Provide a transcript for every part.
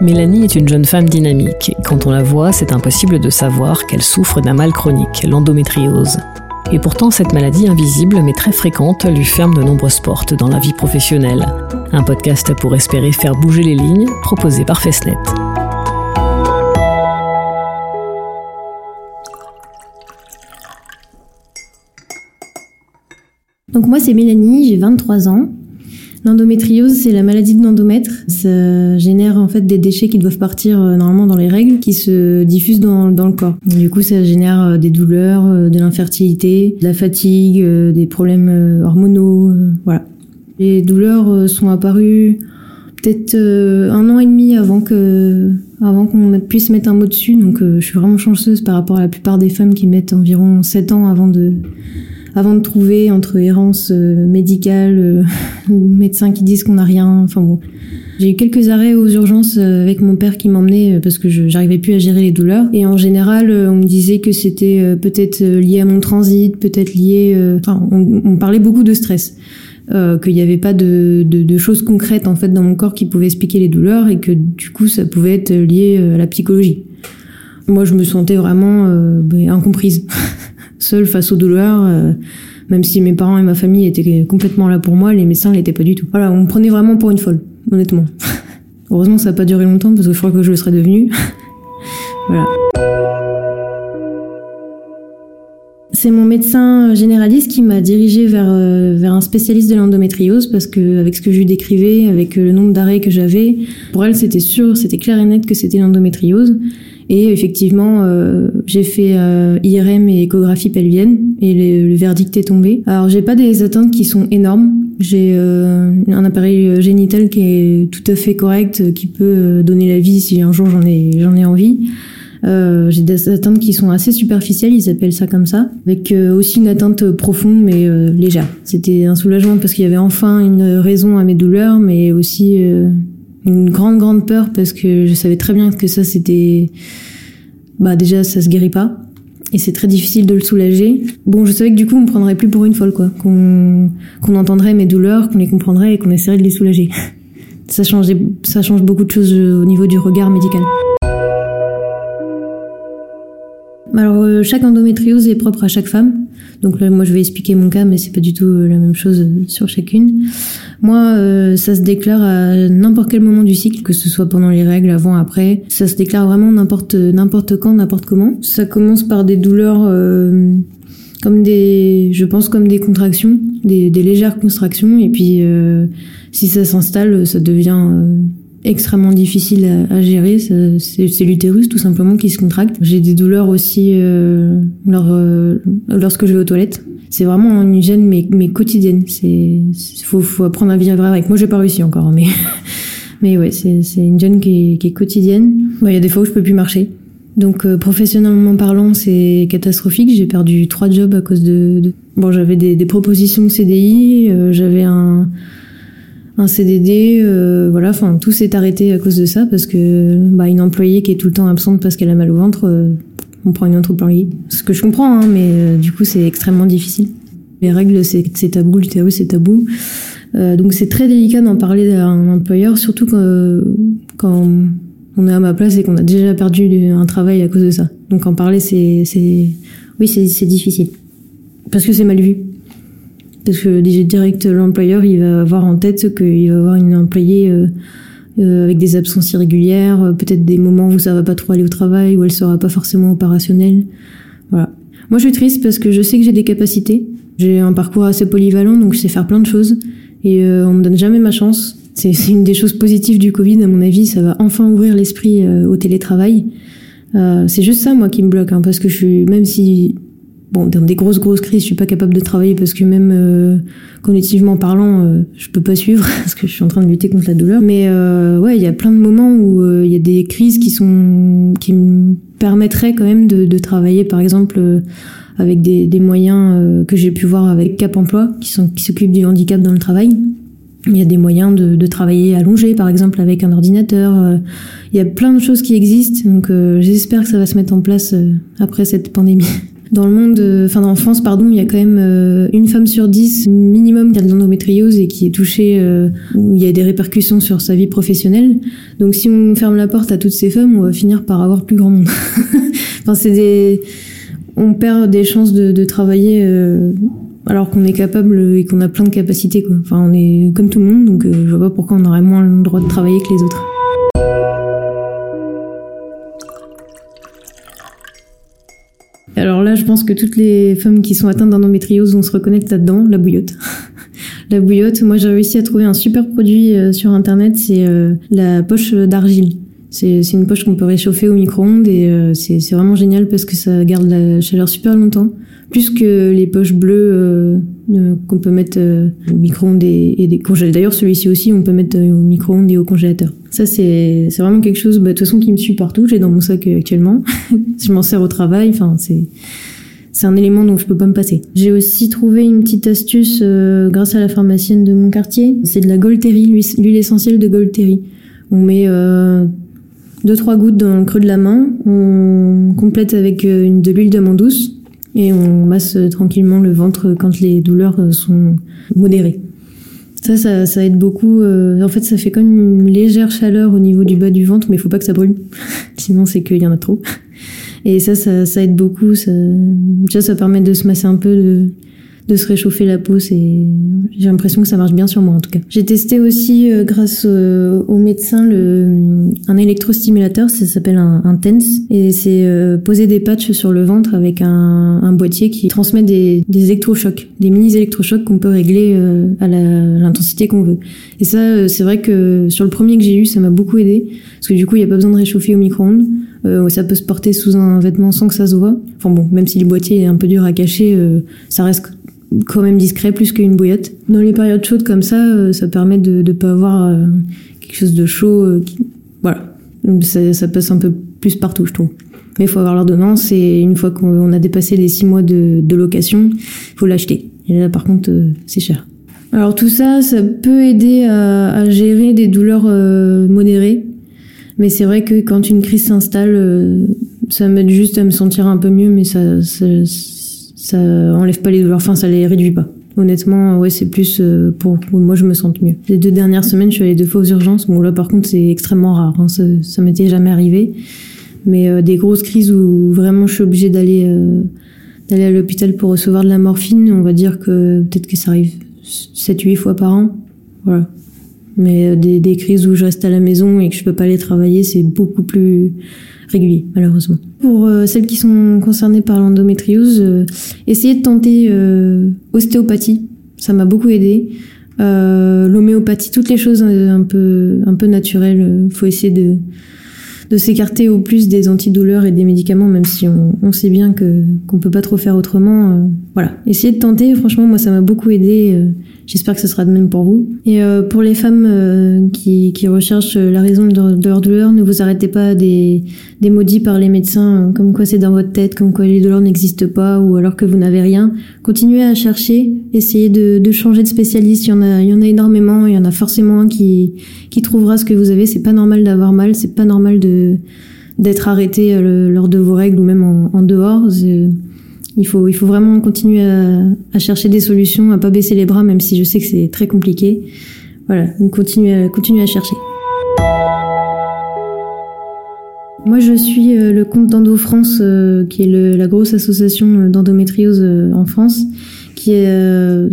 Mélanie est une jeune femme dynamique. Quand on la voit, c'est impossible de savoir qu'elle souffre d'un mal chronique, l'endométriose. Et pourtant, cette maladie invisible mais très fréquente lui ferme de nombreuses portes dans la vie professionnelle. Un podcast pour espérer faire bouger les lignes, proposé par Festnet. Donc moi c'est Mélanie, j'ai 23 ans. L'endométriose, c'est la maladie de l'endomètre. Ça génère en fait des déchets qui doivent partir euh, normalement dans les règles, qui se diffusent dans, le corps. Du coup, ça génère euh, des douleurs, euh, de l'infertilité, de la fatigue, des problèmes hormonaux, voilà. Les douleurs sont apparues peut-être un an et demi avant que avant qu'on puisse mettre un mot dessus. Donc, je suis vraiment chanceuse par rapport à la plupart des femmes qui mettent environ 7 ans avant de avant de trouver entre errance euh, médicale, euh, médecins qui disent qu'on n'a rien. Enfin bon, j'ai eu quelques arrêts aux urgences euh, avec mon père qui m'emmenait parce que je j'arrivais plus à gérer les douleurs. Et en général, on me disait que c'était peut-être lié à mon transit, peut-être lié. Enfin, on, on, parlait beaucoup de stress. Euh, qu'il n'y avait pas de, de, de, choses concrètes en fait dans mon corps qui pouvaient expliquer les douleurs et que du coup ça pouvait être lié à la psychologie. Moi je me sentais vraiment euh, ben, incomprise. seule face aux douleurs. Euh, même si mes parents et ma famille étaient complètement là pour moi, les médecins l'étaient pas du tout. Voilà, on me prenait vraiment pour une folle, honnêtement. Heureusement, ça n'a pas duré longtemps parce que je crois que je le serais devenue. voilà. C'est mon médecin généraliste qui m'a dirigé vers, euh, vers un spécialiste de l'endométriose parce que avec ce que je lui décrivais, avec le nombre d'arrêts que j'avais, pour elle c'était sûr, c'était clair et net que c'était l'endométriose. Et effectivement, euh, j'ai fait euh, IRM et échographie pelvienne et le, verdict est tombé. Alors j'ai pas des atteintes qui sont énormes. J'ai euh, un appareil génital qui est tout à fait correct, qui peut donner la vie si un jour j'en ai j'en ai envie. Euh, j'ai des atteintes qui sont assez superficielles, ils appellent ça comme ça, avec aussi une atteinte profonde mais légère. C'était un soulagement parce qu'il y avait enfin une raison à mes douleurs, mais aussi une grande grande peur parce que je savais très bien que ça c'était bah déjà ça se guérit pas et c'est très difficile de le soulager. Bon, je savais que du coup on me prendrait plus pour une folle quoi, qu'on qu'on entendrait mes douleurs, qu'on les comprendrait et qu'on essaierait de les soulager. Ça change ça change beaucoup de choses au niveau du regard médical. Alors euh, chaque endométriose est propre à chaque femme. Donc là, moi je vais expliquer mon cas, mais c'est pas du tout euh, la même chose sur chacune. Moi, euh, ça se déclare à n'importe quel moment du cycle, que ce soit pendant les règles, avant, après. Ça se déclare vraiment n'importe n'importe quand, n'importe comment. Ça commence par des douleurs comme des, je pense comme des contractions, des, des légères contractions, et puis si ça s'installe, ça devient extrêmement difficile à, gérer. C'est l'utérus tout simplement qui se contracte. J'ai des douleurs aussi euh, euh, lorsque je vais aux toilettes. C'est vraiment une gêne mais, mais quotidienne. C'est faut, faut apprendre à vivre avec. Moi j'ai pas réussi encore, hein, mais mais ouais c'est une gêne qui est, qui est quotidienne. Il y a des fois où je peux plus marcher. Donc euh, professionnellement parlant, c'est catastrophique. J'ai perdu trois jobs à cause de. de... Bon, j'avais des, des, propositions de CDI, euh, j'avais un un CDD, euh, voilà, enfin tout s'est arrêté à cause de ça parce que bah, une employée qui est tout le temps absente parce qu'elle a mal au ventre, euh, on prend une autre employée. Ce que je comprends, hein, mais euh, du coup c'est extrêmement difficile. Les règles c'est tabou, l'utérus c'est tabou, donc c'est très délicat d'en parler à un employeur, surtout quand, quand on est à ma place et qu'on a déjà perdu un travail à cause de ça. Donc en parler c'est, oui c'est difficile parce que c'est mal vu. Parce que direct, l'employeur, il va avoir en tête qu'il va avoir une employée euh, euh, avec des absences irrégulières, euh, peut-être des moments où ça va pas trop aller au travail, où elle sera pas forcément opérationnelle. Voilà. Moi, je suis triste parce que je sais que j'ai des capacités. J'ai un parcours assez polyvalent, donc je sais faire plein de choses. Et on me donne jamais ma chance. C'est une des choses positives du Covid, à mon avis. Ça va enfin ouvrir l'esprit au télétravail. c'est juste ça, moi, qui me bloque, hein, parce que je suis, même si bon, dans des grosses grosses crises, je suis pas capable de travailler parce que même euh, cognitivement parlant, euh, je peux pas suivre parce que je suis en train de lutter contre la douleur. Mais euh, ouais, il y a plein de moments où euh, il y a des crises qui sont qui me permettraient quand même de, de travailler, par exemple avec des, des moyens que j'ai pu voir avec Cap Emploi, qui sont qui s'occupent du handicap dans le travail. Il y a des moyens de, de travailler allongé, par exemple, avec un ordinateur. Il y a plein de choses qui existent, donc j'espère que ça va se mettre en place après cette pandémie. Dans le monde, enfin en France, pardon, il y a quand même une femme sur dix minimum qui a de l'endométriose et qui est touchée, où il y a des répercussions sur sa vie professionnelle. Donc si on ferme la porte à toutes ces femmes, on va finir par avoir plus grand monde. enfin c'est des, on perd des chances de, de travailler alors qu'on est capable et qu'on a plein de capacités. Quoi. Enfin, on est comme tout le monde, donc euh, je vois pas pourquoi on aurait moins le droit de travailler que les autres. Alors là, je pense que toutes les femmes qui sont atteintes d'endométriose vont se reconnaître là-dedans, la bouillotte. la bouillotte, moi j'ai réussi à trouver un super produit euh, sur internet, c'est euh, la poche d'argile. C'est une poche qu'on peut réchauffer au micro-ondes et c'est vraiment génial parce que ça garde la chaleur super longtemps plus que les poches bleues euh, euh, qu'on peut mettre euh, au micro-ondes et, des congélateurs. D'ailleurs, celui-ci aussi, on peut mettre au micro-ondes et au congélateur. Ça, c'est vraiment quelque chose, bah, de toute façon, qui me suit partout. J'ai dans mon sac actuellement. je m'en sers au travail. Enfin, c'est c'est un élément dont je peux pas me passer. J'ai aussi trouvé une petite astuce grâce à la pharmacienne de mon quartier. C'est de la Golteri, l'huile essentielle de Golteri. On met euh, deux trois gouttes dans le creux de la main, on complète avec une, de l'huile d'amande douce et on masse tranquillement le ventre quand les douleurs euh, sont modérées. Ça, ça, ça aide beaucoup. Euh, en fait, ça fait comme une légère chaleur au niveau du bas du ventre, mais il faut pas que ça brûle. Sinon, c'est qu'il y en a trop. Et ça, ça, ça aide beaucoup. Ça, déjà, ça permet de se masser un peu, de, de se réchauffer la peau. C'est, j'ai l'impression que ça marche bien sur moi en tout cas. J'ai testé aussi euh, grâce euh, au médecin le un électrostimulateur, ça s'appelle un, un TENS et c'est euh, poser des patchs sur le ventre avec un, un boîtier qui transmet des, des électrochocs, des mini électrochocs qu'on peut régler à l'intensité qu'on veut. Et ça, c'est vrai que sur le premier que j'ai eu, ça m'a beaucoup aidé parce que du coup, il n'y a pas besoin de réchauffer au micro-ondes. Euh, ça peut se porter sous un vêtement sans que ça se voit. Enfin bon, même si le boîtier est un peu dur à cacher, ça reste quand même discret plus qu'une bouillotte. Dans les périodes chaudes comme ça, euh, ça permet de ne pas avoir euh, quelque chose de chaud. Euh. Voilà, ça, passe un peu plus partout, je trouve. Mais il faut avoir l'ordonnance et une fois qu'on a dépassé les six mois de, de location, faut l'acheter. Et là, par contre, c'est cher. Alors tout ça, ça peut aider à, gérer des douleurs modérées. Mais c'est vrai que quand une crise s'installe, ça m'aide juste à me sentir un peu mieux, mais ça ça enlève pas les douleurs, enfin ça les réduit pas. Honnêtement, ouais, c'est plus euh, pour moi je me sente mieux. Les deux dernières semaines, je suis allée deux fois aux urgences. Bon là, par contre, c'est extrêmement rare. Hein. Ça, ça m'était jamais arrivé. Mais euh, des grosses crises où vraiment je suis obligée d'aller euh, d'aller à l'hôpital pour recevoir de la morphine, on va dire que peut-être que ça arrive 7-8 fois par an. Voilà. Mais des, des crises où je reste à la maison et que je peux pas aller travailler, c'est beaucoup plus régulier, malheureusement. Pour euh, celles qui sont concernées par l'endométriose, euh, essayez de tenter euh, ostéopathie. Ça m'a beaucoup aidé. L'homéopathie, toutes les choses un peu un peu naturelles. faut essayer de de s'écarter au plus des antidouleurs et des médicaments, même si on, on sait bien que qu'on peut pas trop faire autrement. voilà, essayez de tenter. Franchement, moi, ça m'a beaucoup aidé. J'espère que ce sera de même pour vous. Et euh, pour les femmes euh, qui, qui, recherchent la raison de, leur douleur, ne vous arrêtez pas des, des maudits par les médecins, euh, comme quoi c'est dans votre tête, comme quoi les douleurs n'existent pas, ou alors que vous n'avez rien. Continuez à chercher, essayez de, de, changer de spécialiste. Il y en a, il y en a énormément. Il y en a forcément un qui, qui trouvera ce que vous avez. C'est pas normal d'avoir mal. C'est pas normal de d'être arrêté lors de vos règles ou même en, dehors. Il faut, il faut vraiment continuer à, chercher des solutions, à pas baisser les bras, même si je sais que c'est très compliqué. Voilà, donc continuez, continuez à chercher. Moi, je suis euh, le compte d'Endo France, euh, qui est la grosse association d'endométriose euh, en France, qui,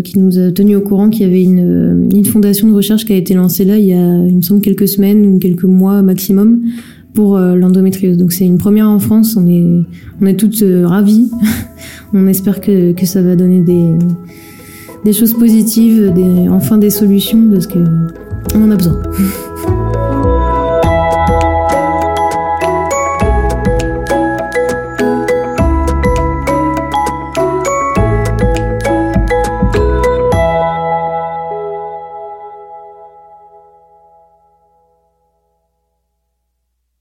qui nous a tenu au courant qu'il y avait une, une fondation de recherche qui a été lancée là il y a, il me semble, quelques semaines ou quelques mois maximum, pour euh, l'endométriose. Donc c'est une première en France, on est, on est toutes euh, ravies. on espère que, que ça va donner des, des choses positives, des, enfin des solutions, parce que on en a besoin.